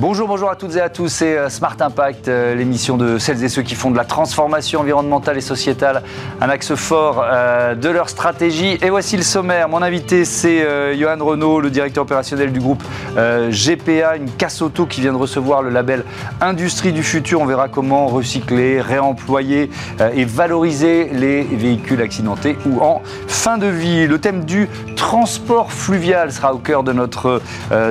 Bonjour, bonjour à toutes et à tous, c'est euh, Smart Impact, euh, l'émission de celles et ceux qui font de la transformation environnementale et sociétale un axe fort euh, de leur stratégie. Et voici le sommaire. Mon invité, c'est Johan Renault, le directeur opérationnel du groupe GPA, une casse auto qui vient de recevoir le label Industrie du futur. On verra comment recycler, réemployer et valoriser les véhicules accidentés ou en fin de vie. Le thème du transport fluvial sera au cœur de notre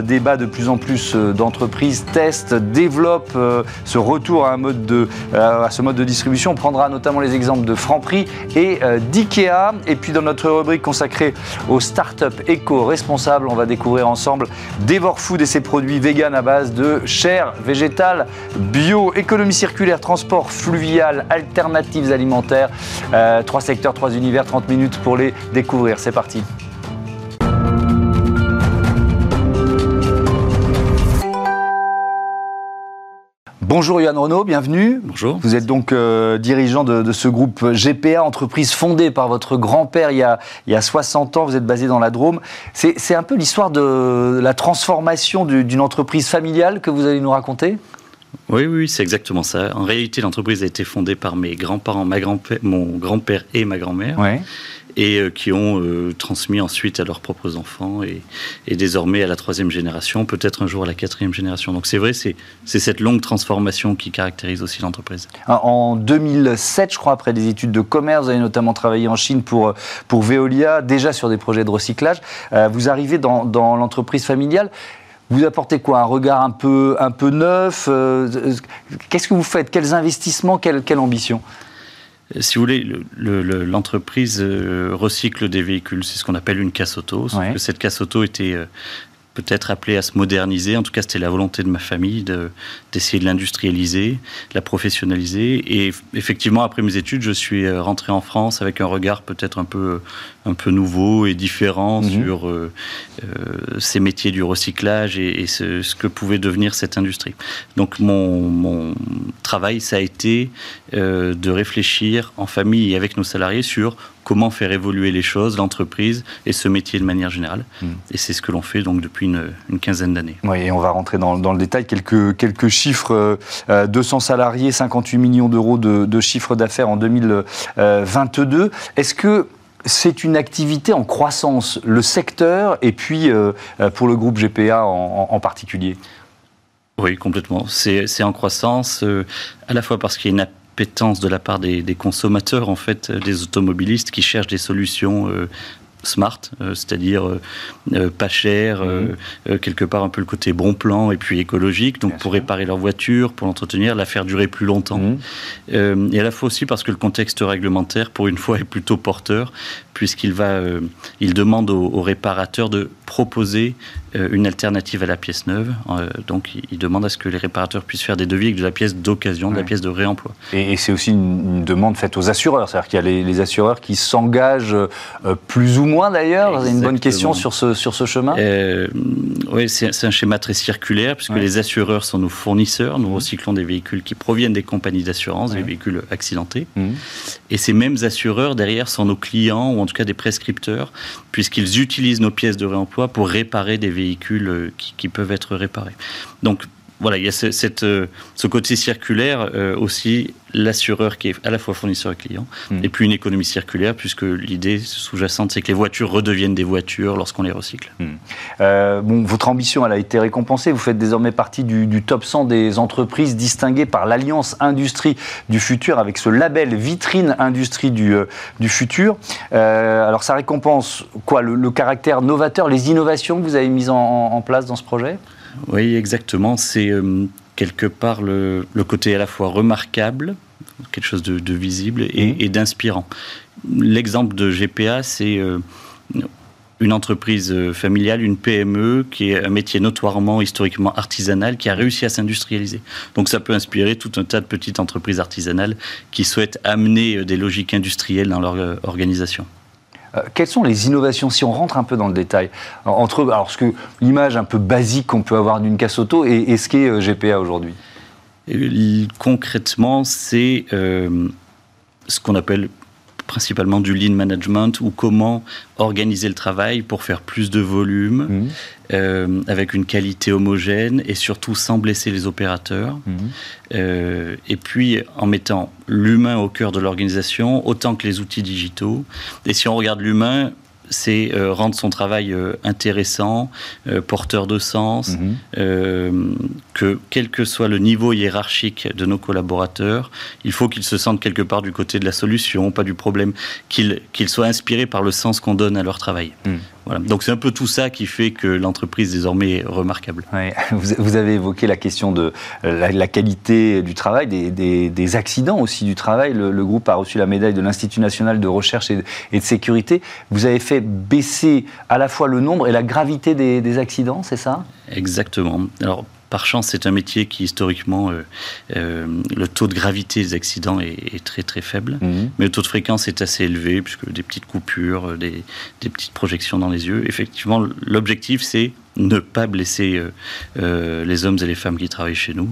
débat de plus en plus d'entreprises teste, développe euh, ce retour euh, à ce mode de distribution. On prendra notamment les exemples de Franprix et euh, d'IKEA. Et puis dans notre rubrique consacrée aux startups éco-responsables, on va découvrir ensemble Devor Food et ses produits vegan à base de chair végétale, bio, économie circulaire, transport fluvial, alternatives alimentaires. trois secteurs, trois univers, 30 minutes pour les découvrir. C'est parti. Bonjour Yann Renault, bienvenue. Bonjour. Vous êtes donc euh, dirigeant de, ce groupe GPA, entreprise fondée par votre grand-père il, il, y a 60 ans. Vous êtes basé dans la Drôme. C'est un peu l'histoire de la transformation d'une entreprise familiale que vous allez nous raconter? Oui, oui, c'est exactement ça. En réalité, l'entreprise a été fondée par mes grands-parents, mon grand-père et ma grand-mère. Ouais et euh, qui ont euh, transmis ensuite à leurs propres enfants et, désormais à la troisième génération, peut-être un jour à la quatrième génération. Donc c'est vrai, c'est cette longue transformation qui caractérise aussi l'entreprise. En 2007, je crois, après des études de commerce, vous avez notamment travaillé en Chine pour, Veolia, déjà sur des projets de recyclage. Euh, vous arrivez dans, dans l'entreprise familiale. Vous apportez quoi? Un regard un peu, un peu neuf? Qu'est-ce que vous faites? Quels investissements? Quelle, quelle ambition? Si vous voulez, l'entreprise euh, recycle des véhicules, c'est ce qu'on appelle une casse auto. Que cette casse auto était euh, peut-être appelé à se moderniser. En tout cas, c'était la volonté de ma famille d'essayer de, l'industrialiser, de la professionnaliser. Et effectivement, après mes études, je suis euh, rentré en France avec un regard peut-être un peu, un peu nouveau et différent mhm. sur euh, euh, ces métiers du recyclage et, ce, ce, que pouvait devenir cette industrie. Donc mon, mon travail, ça a été de réfléchir en famille et avec nos salariés sur comment faire évoluer les choses, l'entreprise et ce métier de manière générale. Hmm. Et c'est ce que l'on fait donc depuis une, quinzaine d'années. Oui, et on va rentrer dans, le détail. Quelques, quelques chiffres 200 euh, salariés, 58 millions d'euros de, de chiffre d'affaires en 2022. Est-ce que c'est une activité en croissance, le secteur, et puis euh, euh, pour le groupe GPA en, particulier oui, complètement. C'est en croissance, à la fois parce qu'il y a une de la part des, consommateurs, en fait, euh, des automobilistes qui cherchent des solutions euh, smart, euh, c'est-à-dire pas cher, mhm. quelque part un peu le côté bon plan et puis écologique, donc pour réparer leur voiture, pour l'entretenir, la faire durer plus longtemps. Mhm. et à la fois aussi parce que le contexte réglementaire, pour une fois, est plutôt porteur, puisqu'il va, il demande aux réparateurs de proposer euh, une alternative à la pièce neuve. Euh, donc, il demande à ce que les réparateurs puissent faire des devis avec de la pièce d'occasion, de la pièce de réemploi. Et, c'est aussi une, demande faite aux assureurs, c'est-à-dire qu'il y a les, assureurs qui s'engagent euh, plus ou moins d'ailleurs. Une bonne question sur ce, sur ce chemin? Oui, c'est un schéma très circulaire, puisque les assureurs sont nos fournisseurs. Nous mmh. recyclons des véhicules qui proviennent des compagnies d'assurance, des véhicules accidentés. Mmh. Et ces mêmes assureurs, derrière, sont nos clients, ou en tout cas des prescripteurs, puisqu'ils utilisent nos pièces de réemploi pour réparer des véhicules euh, qui, peuvent être réparés. Donc voilà, il y a ce, cette, euh, ce côté circulaire euh, aussi, l'assureur qui est à la fois fournisseur et client, hmm. et puis une économie circulaire, puisque l'idée sous-jacente, c'est que les voitures redeviennent des voitures lorsqu'on les recycle. Hmm. bon, votre ambition, elle a été récompensée. Vous faites désormais partie du, top 100 des entreprises distinguées par l'Alliance Industrie du Futur, avec ce label Vitrine Industrie du, du Futur. alors, ça récompense quoi? Le, caractère novateur, les innovations que vous avez mises en place dans ce projet? Oui, exactement. C'est euh, quelque part le, côté à la fois remarquable, quelque chose de, visible mmh. et, d'inspirant. L'exemple de GPA, c'est euh, une entreprise euh, familiale, une PME, qui est un métier notoirement, historiquement artisanal, qui a réussi à s'industrialiser. Donc ça peut inspirer tout un tas de petites entreprises artisanales qui souhaitent amener des logiques industrielles dans leur organisation. Euh, quelles sont les innovations, si on rentre un peu dans le détail, entre alors, l'image un peu basique qu'on peut avoir d'une casse auto et, ce qu'est euh, GPA aujourd'hui? Concrètement, c'est euh, ce qu'on appelle principalement du lean management ou comment organiser le travail pour faire plus de volume, mmh. euh, avec une qualité homogène et surtout sans blesser les opérateurs. Mmh. Euh, et puis en mettant l'humain au cœur de l'organisation, autant que les outils digitaux. Et si on regarde l'humain, c'est euh, rendre son travail euh, intéressant, euh, porteur de sens, mhm. que quel que soit le niveau hiérarchique de nos collaborateurs, il faut qu'ils se sentent quelque part du côté de la solution, pas du problème, qu'ils soient inspirés par le sens qu'on donne à leur travail. Donc c'est un peu tout ça qui fait que l'entreprise désormais est remarquable. Vous, avez évoqué la question de euh, la, qualité du travail, des, accidents aussi du travail. Le, groupe a reçu la médaille de l'Institut national de recherche et, de sécurité. Vous avez fait baisser à la fois le nombre et la gravité des, des accidents, c'est ça? Exactement. Alors par chance, c'est un métier qui historiquement, euh, euh, le taux de gravité des accidents est, très très faible, mhm. mais le taux de fréquence est assez élevé puisque des petites coupures, euh, des, petites projections dans les yeux. Effectivement, l'objectif c'est ne pas blesser les hommes et les femmes qui travaillent chez nous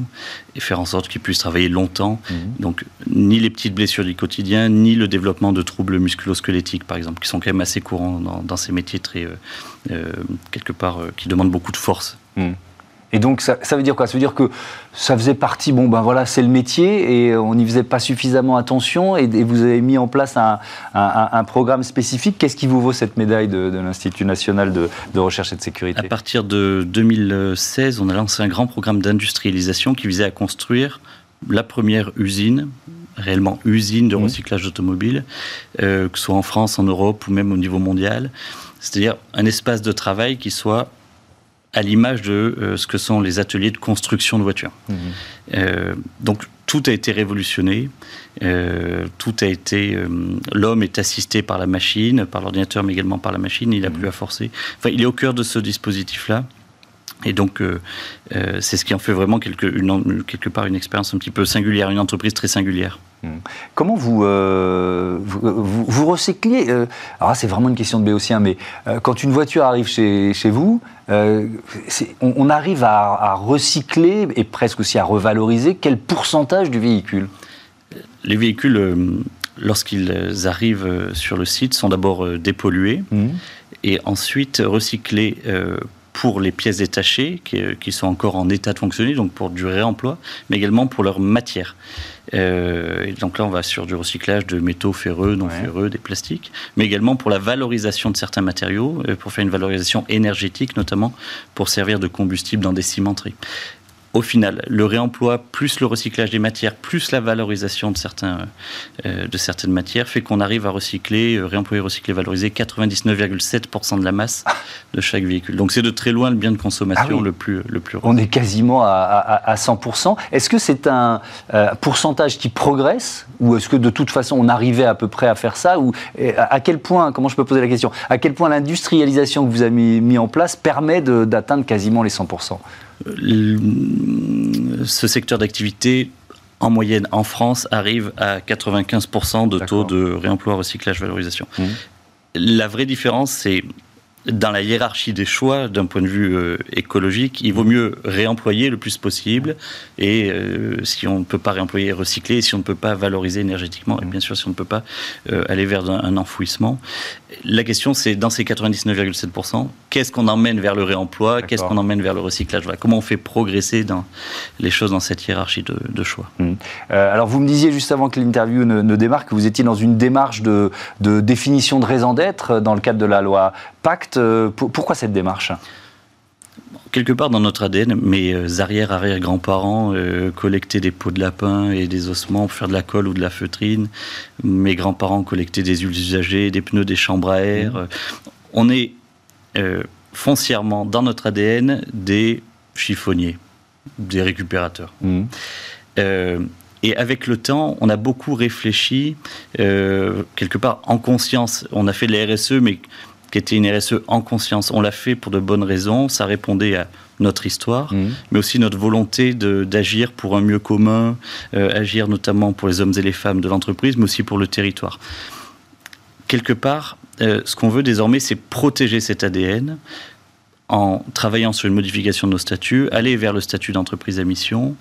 et faire en sorte qu'ils puissent travailler longtemps. Mhm. Donc, ni les petites blessures du quotidien, ni le développement de troubles musculo-squelettiques, par exemple, qui sont quand même assez courants dans, ces métiers très, quelque part, qui demandent beaucoup de force. Mhm. Et donc, ça, veut dire quoi? Ça veut dire que ça faisait partie, bon, ben voilà, c'est le métier, et on n'y faisait pas suffisamment attention, et, vous avez mis en place un, programme spécifique. Qu'est-ce qui vous vaut cette médaille de, l'Institut national de, recherche et de sécurité? À partir de 2016, on a lancé un grand programme d'industrialisation qui visait à construire la première usine réellement usine de mmh. recyclage d'automobiles, euh, que ce soit en France, en Europe ou même au niveau mondial. C'est-à-dire un espace de travail qui soit à l'image de euh, ce que sont les ateliers de construction de voitures. Mhm. Euh, donc tout a été révolutionné, euh, tout a été. L'homme est assisté par la machine, par l'ordinateur, mais également par la machine. Il n'a mhm. plus à forcer. Enfin, il est au cœur de ce dispositif-là. Et donc, c'est ce qui en fait vraiment quelque, une, quelque part une expérience un petit peu singulière, une entreprise très singulière. Hmm. Comment vous, euh, vous, vous, recyclez euh, Alors c'est vraiment une question de béotien, mais euh, quand une voiture arrive chez, chez vous, on, arrive à, recycler et presque aussi à revaloriser quel pourcentage du véhicule? Les véhicules, lorsqu'ils arrivent sur le site, sont d'abord dépollués hmm. et ensuite recyclés pour les pièces détachées qui, qui, sont encore en état de fonctionner, donc pour du réemploi, mais également pour leur matière. Euh, et donc là, on va sur du recyclage de métaux ferreux, non ferreux, des plastiques, mais également pour la valorisation de certains matériaux, euh, pour faire une valorisation énergétique, notamment pour servir de combustible dans des cimenteries au final, le réemploi plus le recyclage des matières, plus la valorisation de, certains, euh, de certaines matières, fait qu'on arrive à recycler, euh, réemployer, recycler, valoriser 99,7% de la masse de chaque véhicule. Donc c'est de très loin le bien de consommation ah le plus le plus. On est quasiment à, à, 100%. Est-ce que c'est un euh, pourcentage qui progresse ou est-ce que de toute façon on arrivait à peu près à faire ça ou à quel point, comment je peux poser la question, à quel point l'industrialisation que vous avez mis, mis en place permet d'atteindre quasiment les 100% ce secteur d'activité, en moyenne en France, arrive à 95% de taux de réemploi, recyclage, valorisation. Mmh. La vraie différence, c'est dans la hiérarchie des choix, d'un point de vue euh, écologique, il vaut mieux réemployer le plus possible. Et euh, si on ne peut pas réemployer, recycler, si on ne peut pas valoriser énergétiquement, et bien sûr si on ne peut pas euh, aller vers un, enfouissement. La question, c'est dans ces 99,7%, qu'est-ce qu'on emmène vers le réemploi Qu'est-ce qu'on emmène vers le recyclage Comment on fait progresser dans les choses dans cette hiérarchie de, choix mmh. Alors, vous me disiez juste avant que l'interview ne, démarre que vous étiez dans une démarche de, de définition de raison d'être dans le cadre de la loi Pacte. pourquoi cette démarche? Quelque part dans notre ADN, mes euh, arrière-arrière-grands-parents euh, collectaient des peaux de lapin et des ossements pour faire de la colle ou de la feutrine. Mes grands-parents collectaient des huiles usagées, des pneus, des chambres à air. Mmh. On est euh, foncièrement dans notre ADN des chiffonniers, des récupérateurs. Mmh. et avec le temps, on a beaucoup réfléchi, quelque part en conscience. On a fait de la RSE, mais qui était une RSE en conscience. On l'a fait pour de bonnes raisons, ça répondait à notre histoire, mmh. mais aussi notre volonté d'agir pour un mieux commun, euh, agir notamment pour les hommes et les femmes de l'entreprise, mais aussi pour le territoire. Quelque part, euh, ce qu'on veut désormais, c'est protéger cet ADN en travaillant sur une modification de nos statuts, aller vers le statut d'entreprise à mission,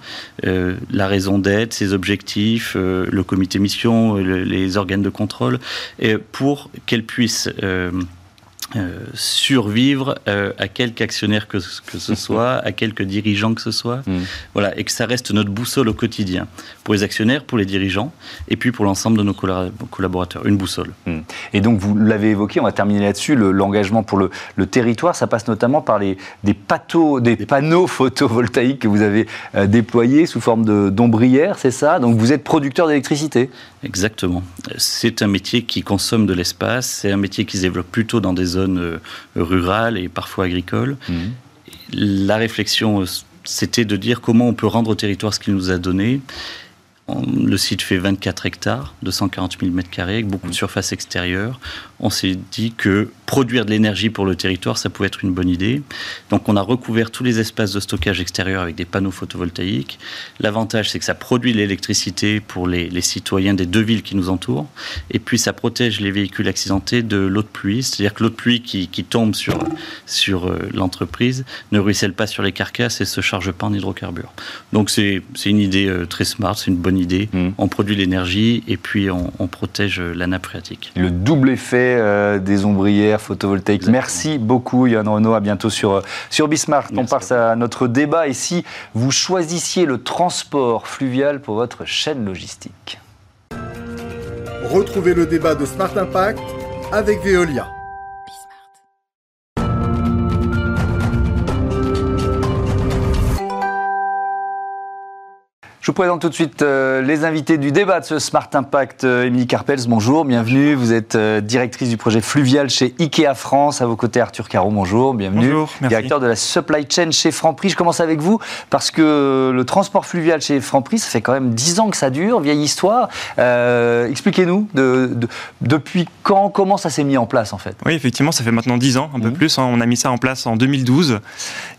euh, la raison d'être, ses objectifs, euh, le comité mission, les organes de contrôle, et pour qu'elle puisse euh, survivre euh, à quelque actionnaire que, que ce soit, à quelque dirigeant que ce soit, mm. voilà, et que ça reste notre boussole au quotidien, pour les actionnaires, pour les dirigeants, et puis pour l'ensemble de nos collaborateurs, une boussole. Mm. Et donc vous l'avez évoqué, on va terminer là-dessus, l'engagement pour le, le, territoire, ça passe notamment par les, des panneaux photovoltaïques que vous avez euh, déployés sous forme d'ombrières, c'est ça? Donc vous êtes producteur d'électricité Exactement. C'est un métier qui consomme de l'espace, c'est un métier qui se développe plutôt dans des zones euh, rurales et parfois agricoles. Mhm. La réflexion, euh, c'était de dire comment on peut rendre au territoire ce qu'il nous a donné le site fait 24 hectares, 240 000 m2, avec beaucoup de mmh. surface extérieure. On s'est dit que produire de l'énergie pour le territoire, ça pouvait être une bonne idée. Donc on a recouvert tous les espaces de stockage extérieur avec des panneaux photovoltaïques. L'avantage, c'est que ça produit l'électricité pour les, citoyens des deux villes qui nous entourent. Et puis ça protège les véhicules accidentés de l'eau de pluie. C'est-à-dire que l'eau de pluie qui, tombe sur, sur euh, l'entreprise ne ruisselle pas sur les carcasses et se charge pas en hydrocarbures. Donc c'est une idée euh, très smart, c'est une bonne idée. Hmm. On produit l'énergie et puis on, protège la nappe phréatique. Le double effet euh, des ombrières photovoltaïques. Merci beaucoup Yann Renault, à bientôt sur, euh, sur Bismarck. on passe à notre débat et si vous choisissiez le transport fluvial pour votre chaîne logistique? Retrouvez le débat de Smart Impact avec Veolia. Je vous présente tout de suite euh, les invités du débat de ce Smart Impact. Euh, Émilie Carpels, bonjour, bienvenue. Vous êtes euh, directrice du projet Fluvial chez IKEA France. À vos côtés, Arthur Caro, bonjour, bienvenue. Bonjour, merci. Directeur de la supply chain chez Franprix. Je commence avec vous parce que le transport fluvial chez Franprix, ça fait quand même 10 ans que ça dure, vieille histoire. Expliquez-nous depuis quand, comment ça s'est mis en place en fait? Oui, effectivement, ça fait maintenant 10 ans, un peu mmh. plus. Hein. On a mis ça en place en 2012.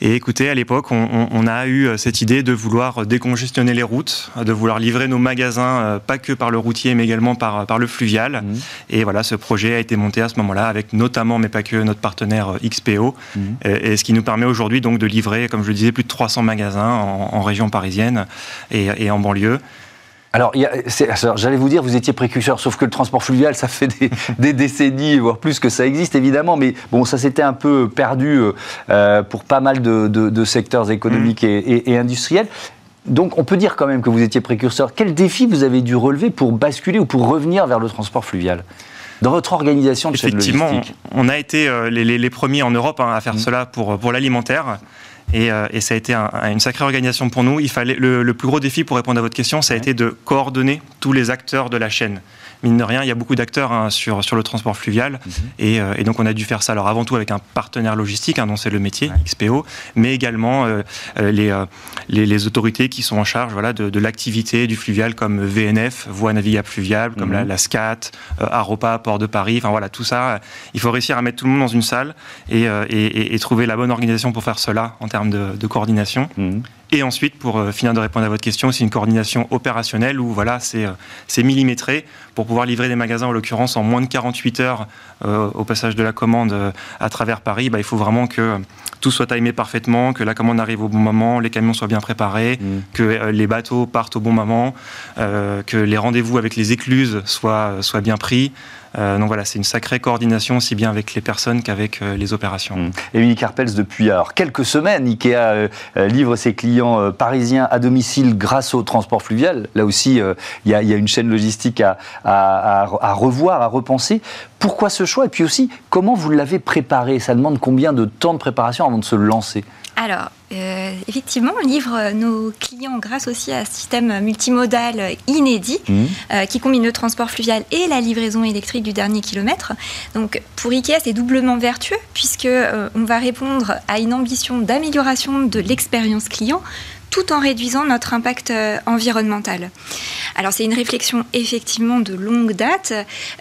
Et écoutez, à l'époque, on, on, a eu cette idée de vouloir décongestionner les routes de vouloir livrer nos magasins, euh, pas que par le routier, mais également par, par le fluvial. Mhm. Et voilà, ce projet a été monté à ce moment-là avec notamment, mais pas que, notre partenaire euh, XPO. Mhm. Et, ce qui nous permet aujourd'hui donc de livrer, comme je le disais, plus de 300 magasins en, région parisienne et, en banlieue. Alors, j'allais vous dire, vous étiez précurseur, sauf que le transport fluvial, ça fait des, décennies, voire plus que ça existe, évidemment. Mais bon, ça s'était un peu perdu euh, pour pas mal de, secteurs économiques mhm. et, industriels. Donc on peut dire quand même que vous étiez précurseur. Quel défi vous avez dû relever pour basculer ou pour revenir vers le transport fluvial dans votre organisation de Effectivement, on a été euh, les, premiers en Europe hein, à faire mmh. cela pour, pour l'alimentaire. Et, euh, ça a été une sacrée organisation pour nous. Il fallait, le, le, plus gros défi pour répondre à votre question, ça a été de coordonner tous les acteurs de la chaîne mine de rien, il y a beaucoup d'acteurs hein, sur, sur le transport fluvial. Mhm. Euh, et, donc, on a dû faire ça, alors avant tout avec un partenaire logistique, hein, dont c'est le métier, XPO, mais également euh, euh, les, les, autorités qui sont en charge voilà, de, l'activité du fluvial, comme VNF, Voie Navigable Fluviale, comme la, mhm. SCAT, Aropa, Port de Paris. Enfin, voilà, tout ça, il faut réussir à mettre tout le monde dans une salle et, et, trouver la bonne organisation pour faire cela en termes de, coordination. Mhm. Et ensuite, pour euh, finir de répondre à votre question, c'est une coordination opérationnelle où voilà, c'est euh, millimétré pour pouvoir livrer des magasins, en l'occurrence, en moins de 48 heures euh, au passage de la commande à travers Paris. Bah, il faut vraiment que tout soit timé parfaitement, que la commande arrive au bon moment, les camions soient bien préparés, mmh. que les bateaux partent au bon moment, que les rendez-vous avec les écluses soient, soient bien pris. Euh, donc voilà, c'est une sacrée coordination aussi bien avec les personnes qu'avec euh, les opérations. Mmh. Émilie Carpels, depuis alors, quelques semaines, Ikea euh, livre ses clients parisiens à domicile grâce au transport fluvial. Là aussi, il y, a une chaîne logistique à, à, revoir, à repenser. Pourquoi ce choix? Et puis aussi, comment vous l'avez préparé? Ça demande combien de temps de préparation avant de se lancer? Alors, euh, effectivement, on livre nos clients grâce aussi à un système multimodal inédit mmh. euh, qui combine le transport fluvial et la livraison électrique du dernier kilomètre. Donc, pour IKEA, c'est doublement vertueux puisque euh, on va répondre à une ambition d'amélioration de l'expérience client tout en réduisant notre impact environnemental. Alors c'est une réflexion effectivement de longue date.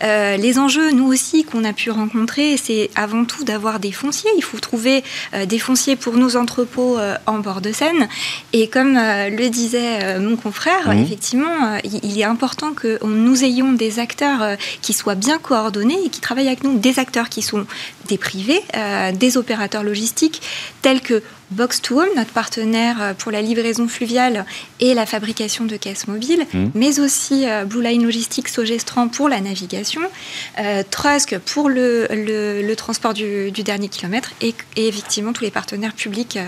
Euh, les enjeux, nous aussi, qu'on a pu rencontrer, c'est avant tout d'avoir des fonciers. Il faut trouver euh, des fonciers pour nos entrepôts en bord de Seine. Et comme le disait mon confrère, effectivement, il, est important que nous ayons des acteurs qui soient bien coordonnés et qui travaillent avec nous, des acteurs qui sont des privés, des opérateurs logistiques, tels que Box 2 Home, notre partenaire euh, pour la livraison fluviale et la fabrication de caisses mobiles, mmh. mais aussi euh, Blue Line Logistics Sogestran pour la navigation, euh, Trusk pour le, le, transport du, dernier kilomètre et, effectivement tous les partenaires publics,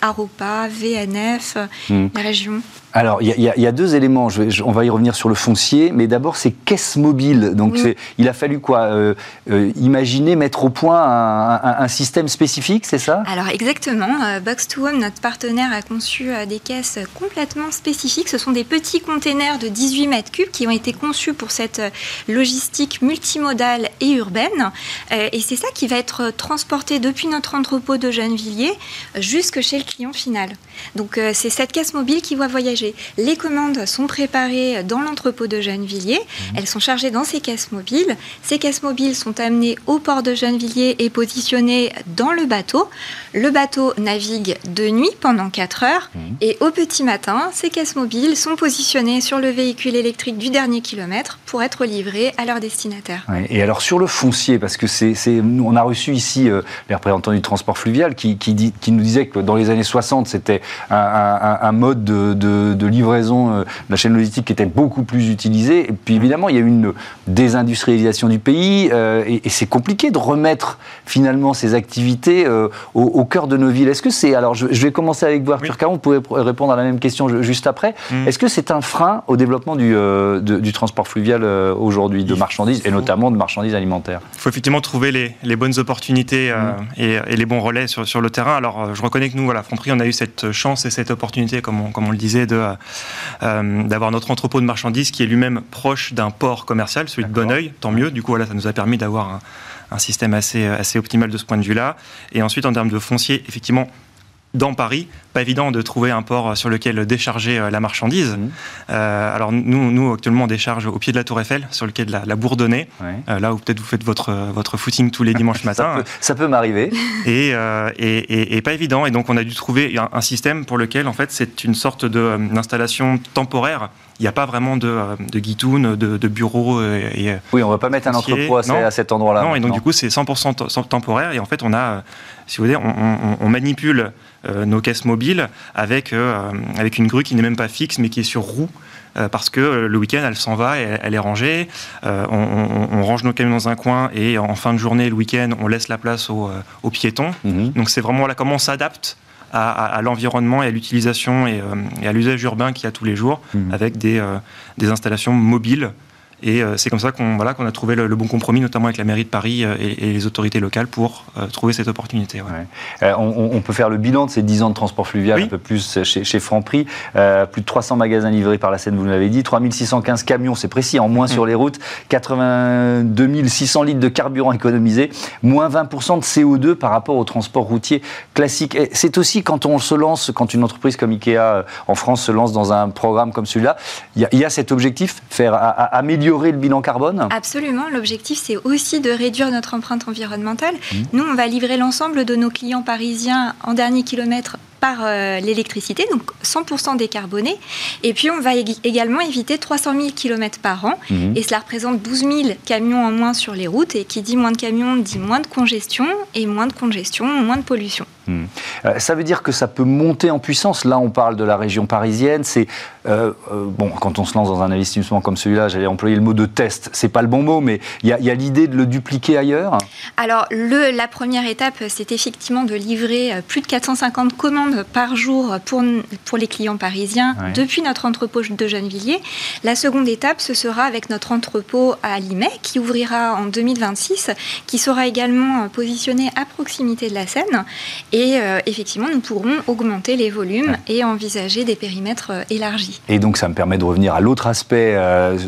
Aropa, VNF, mmh. la région. Alors, il y, a deux éléments. Je on va y revenir sur le foncier, mais d'abord, c'est caisse mobile. Donc, il a fallu quoi euh, euh, Imaginer, mettre au point un, système spécifique, c'est ça? Alors, exactement. Euh, Box2Home, notre partenaire, a conçu des caisses complètement spécifiques. Ce sont des petits containers de 18 mètres cubes qui ont été conçus pour cette logistique multimodale et urbaine. et c'est ça qui va être transporté depuis notre entrepôt de Gennevilliers jusque chez le client final. Donc, c'est cette caisse mobile qui va voyager les commandes sont préparées dans l'entrepôt de Gennevilliers. Mhm. Elles sont chargées dans ces caisses mobiles. Ces caisses mobiles sont amenées au port de Gennevilliers et positionnées dans le bateau. Le bateau navigue de nuit pendant 4 heures. Mhm. Et au petit matin, ces caisses mobiles sont positionnées sur le véhicule électrique du dernier kilomètre pour être livrées à leur destinataire. et alors sur le foncier, parce que c'est, on a reçu ici euh, les représentants du transport fluvial qui, qui, qui, nous disaient que dans les années 60, c'était un, mode de de, livraison euh, de la chaîne logistique qui était beaucoup plus utilisée. Et puis évidemment, il y a eu une désindustrialisation du pays euh, et, c'est compliqué de remettre finalement ces activités au, cœur de nos villes. Est-ce que c'est. Alors je, vais commencer avec vous, Arthur Caron, vous pouvez répondre à la même question juste après. Mm. Est-ce que c'est un frein au développement du, du transport fluvial aujourd'hui, de marchandises et notamment de marchandises alimentaires? Il faut effectivement trouver les, les bonnes opportunités mm. et, et, les bons relais sur, sur le terrain. Alors je reconnais que nous, voilà, Franprix, on a eu cette chance et cette opportunité, comme on, comme on le disait, de euh, euh, d'avoir notre entrepôt de marchandises qui est lui-même proche d'un port commercial, celui de Bonneuil, tant mieux. Du coup, voilà, ça nous a permis d'avoir un, système assez, assez optimal de ce point de vue-là. Et ensuite, en termes de foncier, effectivement, dans Paris, pas évident de trouver un port sur lequel décharger euh, la marchandise. Mmh. Euh, alors nous, nous, actuellement, on décharge au pied de la Tour Eiffel, sur le quai de la, Bourdonnais, euh, là où peut-être vous faites votre, votre footing tous les dimanches matins. ça peut, m'arriver. Et, et, et, pas évident. Et donc on a dû trouver un, système pour lequel, en fait, c'est une sorte d'installation temporaire il n'y a pas vraiment de, de guitoun, de, de bureaux. Et, oui, on ne va pas mettre un entrepôt à, cet endroit-là. Non, et donc du coup, c'est 100% temporaire. Et en fait, on a, si vous voulez, on, on manipule euh, nos caisses mobiles avec, euh, avec une grue qui n'est même pas fixe mais qui est sur roue euh, parce que le week-end, elle s'en va, et elle est rangée. on, range nos camions dans un coin et en fin de journée, le week-end, on laisse la place aux, piétons. Mhm. Donc c'est vraiment là comment on s'adapte à, l'environnement et à l'utilisation et, à l'usage urbain qu'il y a tous les jours mhm. avec des, des installations mobiles et euh, c'est comme ça qu'on voilà, qu'on a trouvé le, bon compromis, notamment avec la mairie de Paris euh, et, les autorités locales, pour euh, trouver cette opportunité. On, peut faire le bilan de ces 10 ans de transport fluvial, un peu plus chez, chez Franprix. plus de 300 magasins livrés par la Seine, vous l'avez dit. 3615 camions, c'est précis, en moins mm. sur les routes. 82 600 litres de carburant économisé. Moins 20% de CO2 par rapport au transport routier classique. C'est aussi quand on se lance, quand une entreprise comme Ikea en France se lance dans un programme comme celui-là, il y, a cet objectif, faire améliorer le bilan carbone Absolument. L'objectif, c'est aussi de réduire notre empreinte environnementale. Mmh. Nous, on va livrer l'ensemble de nos clients parisiens en dernier kilomètre par euh, l'électricité, donc 100% décarboné. Et puis on va également éviter 300 000 km par an. Mmh. Et cela représente 12 000 camions en moins sur les routes. Et qui dit moins de camions dit moins de congestion. Et moins de congestion, moins de pollution. Mmh. Euh, ça veut dire que ça peut monter en puissance. Là, on parle de la région parisienne. C'est euh, bon quand on se lance dans un investissement comme celui-là, j'allais employer le mot de test. C'est pas le bon mot, mais il y a, l'idée de le dupliquer ailleurs? Alors, le, la première étape, c'est effectivement de livrer plus de 450 commandes par jour pour, pour les clients parisiens depuis notre entrepôt de Gennevilliers. La seconde étape, ce sera avec notre entrepôt à Limay qui ouvrira en 2026, qui sera également positionné à proximité de la Seine. Et effectivement, nous pourrons augmenter les volumes et envisager des périmètres élargis. Et donc, ça me permet de revenir à l'autre aspect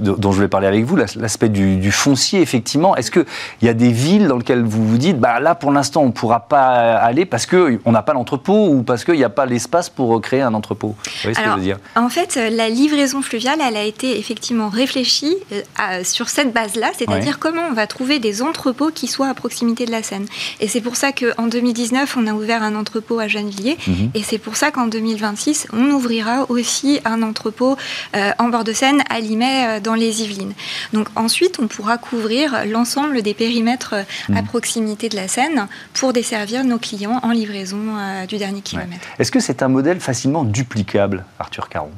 dont je voulais parler avec vous, l'aspect du, foncier, effectivement. Est-ce qu'il y a des villes dans lesquelles vous vous dites, bah, là, pour l'instant, on ne pourra pas aller parce qu'on n'a pas l'entrepôt ou parce qu'il n'y a pas l'espace pour créer un entrepôt Vous voyez ce que je veux dire En fait, la livraison fluviale, elle a été effectivement réfléchie sur cette base-là, c'est-à-dire comment on va trouver des entrepôts qui soient à proximité de la Seine. Et c'est pour ça qu'en 2019, on a ouvert un entrepôt à Gennevilliers, mhm. et c'est pour ça qu'en 2026, on ouvrira aussi un entrepôt euh, en bord de Seine à Limay, euh, dans les Yvelines. Donc ensuite, on pourra couvrir l'ensemble des périmètres euh, à mhm. proximité de la Seine pour desservir nos clients en livraison du dernier kilomètre. Est-ce que c'est un modèle facilement duplicable, Arthur Caron?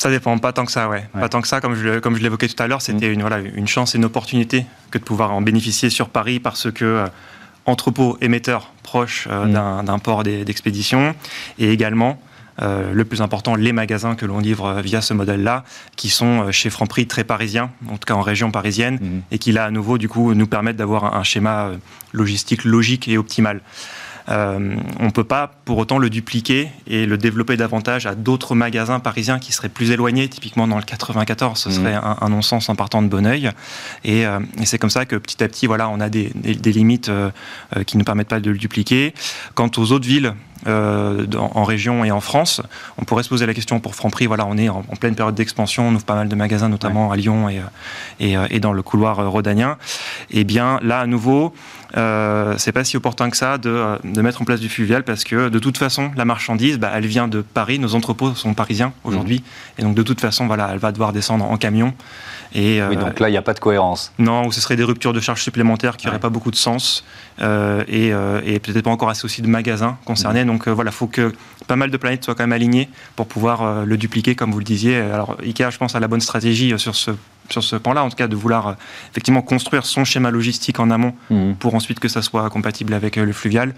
Ça dépend, pas tant que ça, ouais. Pas tant que ça, comme je, comme je l'évoquais tout à l'heure, c'était mm. une, voilà, une chance et une opportunité que de pouvoir en bénéficier sur Paris parce que euh, entrepôt émetteur proche euh, mm. d'un port d'expédition et également euh, le plus important, les magasins que l'on livre via ce modèle-là, qui sont chez Franprix très parisiens, en tout cas en région parisienne, mm. et qui là, à nouveau, du coup, nous permettent d'avoir un schéma logistique logique et optimal. Euh, on ne peut pas pour autant le dupliquer et le développer davantage à d'autres magasins parisiens qui seraient plus éloignés. Typiquement dans le 94, ce serait mmh. un, non-sens en partant de Bonneuil. Et, euh, et c'est comme ça que petit à petit, voilà, on a des, limites euh, qui ne permettent pas de le dupliquer. Quant aux autres villes, en région et en France. On pourrait se poser la question pour Franprix, voilà, on est en, pleine période d'expansion, on ouvre pas mal de magasins, notamment à Lyon et, et, et, dans le couloir rhodanien. Et eh bien là, à nouveau, euh, c'est pas si opportun que ça de, de, mettre en place du fluvial parce que de toute façon, la marchandise, bah, elle vient de Paris. Nos entrepôts sont parisiens aujourd'hui. Mmh. Et donc, de toute façon, voilà, elle va devoir descendre en camion. Et, oui, donc là, il n'y a pas de cohérence. Non, ou ce serait des ruptures de charges supplémentaires qui n'auraient pas beaucoup de sens. Euh, et, euh, et peut-être pas encore assez aussi de magasins concernés. Mmh. Donc voilà, il faut que pas mal de planètes soient quand même alignées pour pouvoir le dupliquer, comme vous le disiez. Alors, Ikea, je pense, a la bonne stratégie sur ce sur ce point-là, en tout cas, de vouloir euh, effectivement construire son schéma logistique en amont mmh. pour ensuite que ça soit compatible avec euh, le fluvial.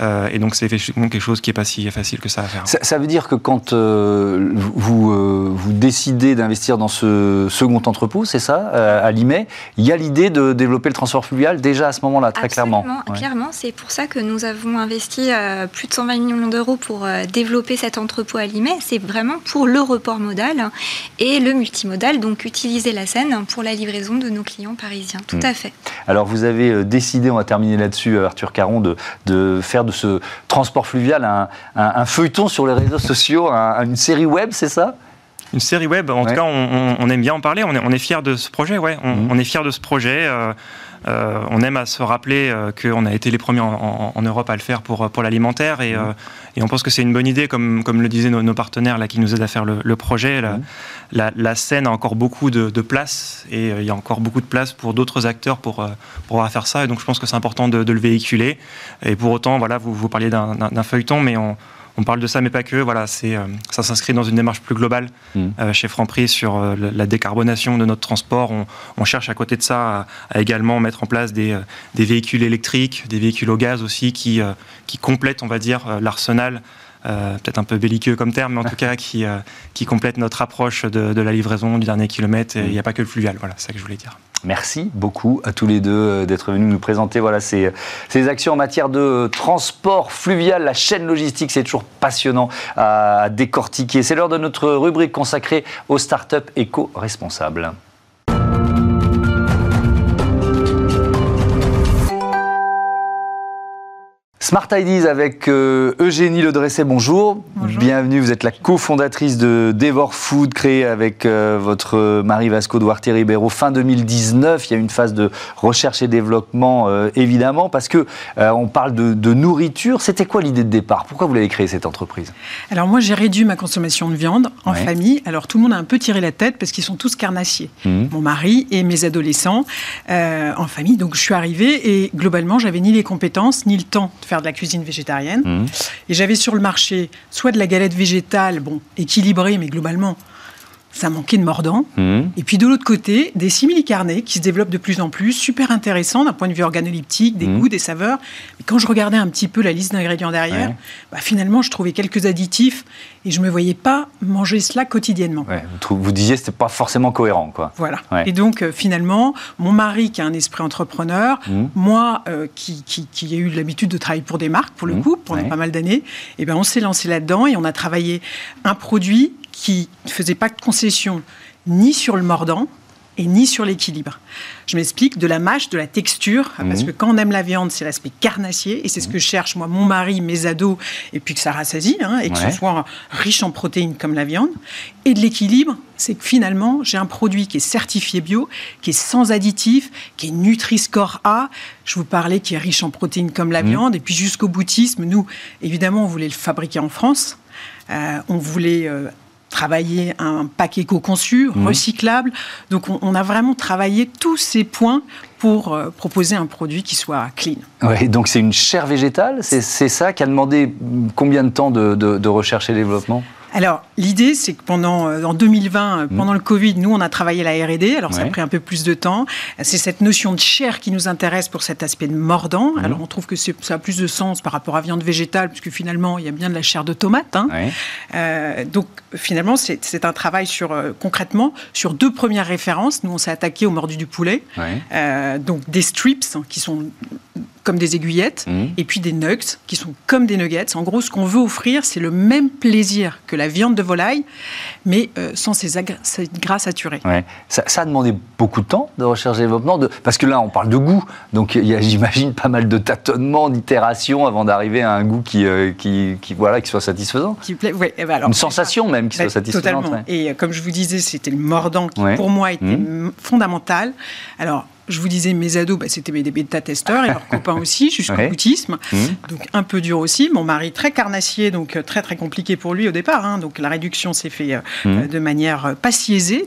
Euh, et donc, c'est effectivement quelque chose qui n'est pas si facile que ça à faire. Ça, veut dire que quand vous, vous décidez d'investir dans ce second entrepôt, c'est ça, à Limay, il y a l'idée de développer le transport fluvial déjà à ce moment-là, très clairement. Clairement, c'est pour ça que nous avons investi plus de 120 millions d'euros pour développer cet entrepôt à Limay. C'est vraiment pour le report modal et le multimodal, donc utiliser la pour la livraison de nos clients parisiens. Tout hmm. à fait. Alors vous avez euh, décidé, on va terminer là-dessus, euh, Arthur Caron, de, de, faire de ce transport fluvial un, feuilleton sur les réseaux sociaux, une série web, c'est ça? Une série web, en tout cas, on, aime bien en parler. On est, on est fiers de ce projet, ouais. On, hmm. est fiers de ce projet. Euh, euh, on aime à se rappeler euh, qu'on a été les premiers en, Europe à le faire pour, pour l'alimentaire et, euh, et, on pense que c'est une bonne idée, comme, comme le disaient nos, partenaires là, qui nous aident à faire le, projet. La, mmh. la, scène a encore beaucoup de, place et il y a encore beaucoup de place pour d'autres acteurs pour, pour pouvoir faire ça. Et donc je pense que c'est important de, de, le véhiculer. Et pour autant, voilà, vous, vous parliez d'un feuilleton, mais on on parle de ça, mais pas que. Voilà, c'est, euh, ça s'inscrit dans une démarche plus globale mm. euh, chez Franprix sur euh, la décarbonation de notre transport. On, cherche à côté de ça à, également mettre en place des, véhicules électriques, des véhicules au gaz aussi qui, qui complètent, on va dire, l'arsenal. Peut-être un peu belliqueux comme terme, mais en tout cas qui, qui complète notre approche de, la livraison du dernier kilomètre. Il n'y a pas que le fluvial, voilà, c'est ça que je voulais dire. Merci beaucoup à tous les deux euh, d'être venus nous présenter voilà, ces, ces, actions en matière de transport fluvial. La chaîne logistique, c'est toujours passionnant à décortiquer. C'est l'heure de notre rubrique consacrée aux startups éco-responsables. Smart Ideas avec euh, Eugénie Le Dressé, bonjour. Bienvenue, vous êtes la cofondatrice de Devor Food, créée avec euh, votre mari Vasco Duarte Ribeiro fin 2019. Il y a une phase de recherche et développement, euh, évidemment, parce que on parle de, nourriture. C'était quoi l'idée de départ? Pourquoi vous l'avez créée, cette entreprise? Alors moi, j'ai réduit ma consommation de viande en famille. Alors tout le monde a un peu tiré la tête parce qu'ils sont tous carnassiers. Mmh. Mon mari et mes adolescents en famille. Donc je suis arrivée et globalement, j'avais ni les compétences, ni le temps de faire de la cuisine végétarienne. Mmh. Et j'avais sur le marché soit de la galette végétale, bon, équilibrée, mais globalement, ça manquait de mordant. Mmh. Et puis de l'autre côté, des simili-carnés qui se développent de plus en plus, super intéressants d'un point de vue organoleptique, des mmh. goûts, des saveurs. Mais quand je regardais un petit peu la liste d'ingrédients derrière, bah, finalement, je trouvais quelques additifs et je ne me voyais pas manger cela quotidiennement. vous, vous, disiez que ce n'était pas forcément cohérent. Quoi. Voilà. Et donc, euh, finalement, mon mari qui a un esprit entrepreneur, mmh. moi euh, qui, qui, ai eu l'habitude de travailler pour des marques, pour le coup, pendant pas mal d'années, et eh ben, on s'est lancé là-dedans et on a travaillé un produit qui ne faisait pas de concession ni sur le mordant, et ni sur l'équilibre. Je m'explique, de la mâche, de la texture, parce mhm. que quand on aime la viande, c'est l'aspect carnassier, et c'est ce que cherche moi, mon mari, mes ados, et puis que ça rassasie, hein, et que ce soit riche en protéines comme la viande. Et de l'équilibre, c'est que finalement, j'ai un produit qui est certifié bio, qui est sans additifs, qui est Nutri-Score A. Je vous parlais qui est riche en protéines comme la mhm. viande, et puis jusqu'au boutisme, nous, évidemment, on voulait le fabriquer en France. Euh, on voulait euh, travailler un pack éco-conçu, mhm. recyclable. Donc on, a vraiment travaillé tous ces points pour euh, proposer un produit qui soit clean. Donc c'est une chair végétale, c'est ça qui a demandé combien de temps de, de recherche et développement? Alors, l'idée, c'est que pendant, euh, en 2020, euh, pendant le Covid, nous, on a travaillé la R&D. Alors, ça a pris un peu plus de temps. C'est cette notion de chair qui nous intéresse pour cet aspect de mordant. Mhm. Alors, on trouve que ça a plus de sens par rapport à viande végétale, puisque finalement, il y a bien de la chair de tomate. Hein. Euh, donc, finalement, c'est un travail sur, concrètement, sur deux premières références. Nous, on s'est attaqué au mordu du poulet. donc, des strips, hein, qui sont comme des aiguillettes, mmh. et puis des nuggets qui sont comme des nuggets. En gros, ce qu'on veut offrir, c'est le même plaisir que la viande de volaille, mais euh, sans ces, gras saturés. Ça, a demandé beaucoup de temps de recherche et développement, de... parce que là, on parle de goût, donc il y a, j'imagine, pas mal de tâtonnements, d'itérations avant d'arriver à un goût qui, euh, qui, voilà, qui soit satisfaisant. Qui eh ben alors, Une sensation même qui soit satisfaisante. Totalement. Et euh, comme je vous disais, c'était le mordant qui, pour moi, était mmh. fondamental. Alors, je vous disais, mes ados, bah, c'était mes bêta-testeurs et leurs copains aussi, jusqu'au ouais. boutisme. Mmh. Donc un peu dur aussi. Mon mari très carnassier, donc euh, très très compliqué pour lui au départ. Hein. Donc la réduction s'est faite euh, mmh. euh, de manière pas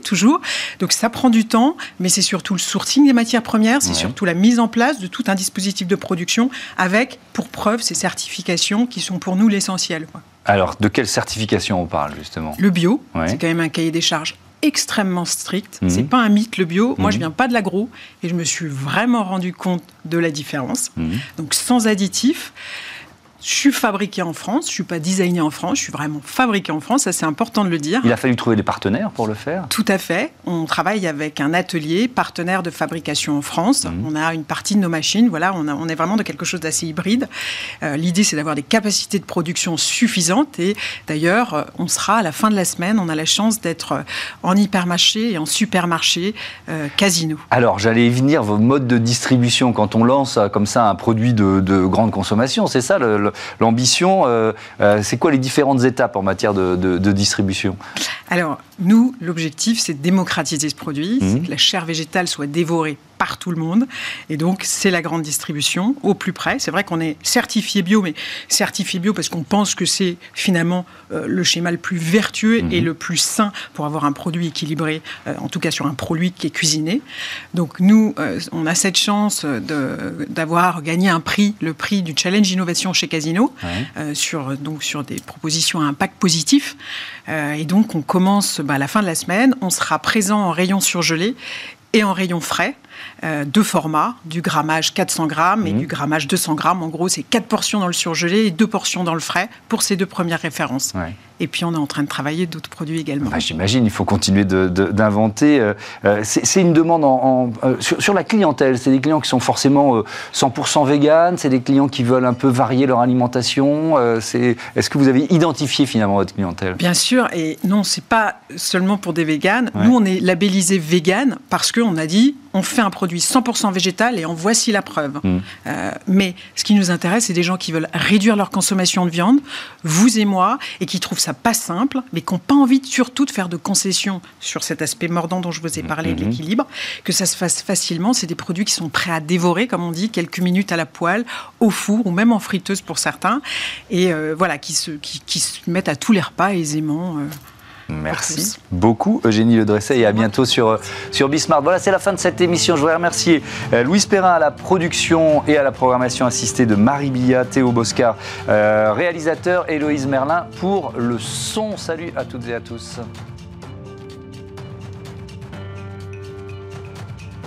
toujours. Donc ça prend du temps, mais c'est surtout le sourcing des matières premières, c'est surtout la mise en place de tout un dispositif de production avec, pour preuve, ces certifications qui sont pour nous l'essentiel. Alors, de quelle certification on parle justement? Le bio, c'est quand même un cahier des charges extrêmement strict. Ce mhm. C'est pas un mythe le bio. Moi, je mhm. viens pas de l'agro et je me suis vraiment rendu compte de la différence. Mhm. Donc sans additifs. Je suis fabriqué en France, je suis pas designé en France, je suis vraiment fabriqué en France, ça c'est important de le dire. Il a fallu trouver des partenaires pour le faire? Tout à fait. On travaille avec un atelier partenaire de fabrication en France. Mhm. On a une partie de nos machines, voilà, on, on est vraiment de quelque chose d'assez hybride. Euh, l'idée c'est d'avoir des capacités de production suffisantes et d'ailleurs euh, on sera à la fin de la semaine, on a la chance d'être euh, en hypermarché et en supermarché Casino. Alors j'allais y venir, vos modes de distribution quand on lance comme ça un produit de, de grande consommation, c'est ça le l'ambition. Euh, euh, c'est quoi les différentes étapes en matière de, distribution? Alors, nous, l'objectif, c'est de démocratiser ce produit, c'est mmh. que la chair végétale soit dévorée par tout le monde. Et donc, c'est la grande distribution au plus près. C'est vrai qu'on est certifié bio, mais certifié bio parce qu'on pense que c'est finalement euh, le schéma le plus vertueux et mhm. le plus sain pour avoir un produit équilibré, euh, en tout cas sur un produit qui est cuisiné. Donc, nous, euh, on a cette chance d'avoir gagné un prix, le prix du Challenge Innovation chez Casino, sur, donc, sur des propositions à impact positif. et donc, on commence bah, à la fin de la semaine. On sera présent en rayon surgelé et en rayon frais. Euh, deux formats, du grammage 400 grammes et mmh. du grammage 200 grammes. En gros, c'est quatre portions dans le surgelé et deux portions dans le frais pour ces deux premières références. Et puis, on est en train de travailler d'autres produits également. Bah, j'imagine, il faut continuer d'inventer. Euh, euh, c'est une demande en, sur, la clientèle. C'est des clients qui sont forcément 100% vegan. C'est des clients qui veulent un peu varier leur alimentation. Est-ce que vous avez identifié finalement votre clientèle? Bien sûr. Et non, c'est pas seulement pour des véganes. Nous, on est labellisé vegan parce qu'on a dit on fait un produit 100% végétal et en voici la preuve. Mm. Euh, mais ce qui nous intéresse, c'est des gens qui veulent réduire leur consommation de viande, vous et moi, et qui trouvent ça pas simple, mais qui n'ont pas envie surtout de faire de concessions sur cet aspect mordant dont je vous ai parlé, de mm-hmm. l'équilibre, que ça se fasse facilement. C'est des produits qui sont prêts à dévorer, comme on dit, quelques minutes à la poêle, au four ou même en friteuse pour certains, et euh, voilà, qui se, qui, se mettent à tous les repas aisément. Euh, Merci beaucoup Eugénie Le Dresset et à bientôt sur, sur Bismarck. Voilà, c'est la fin de cette émission. Je voudrais remercier euh, Louise Perrin à la production et à la programmation assistée de Marie Billat, Théo Boscar, euh, réalisateur, Héloïse Merlin pour le son. Salut à toutes et à tous.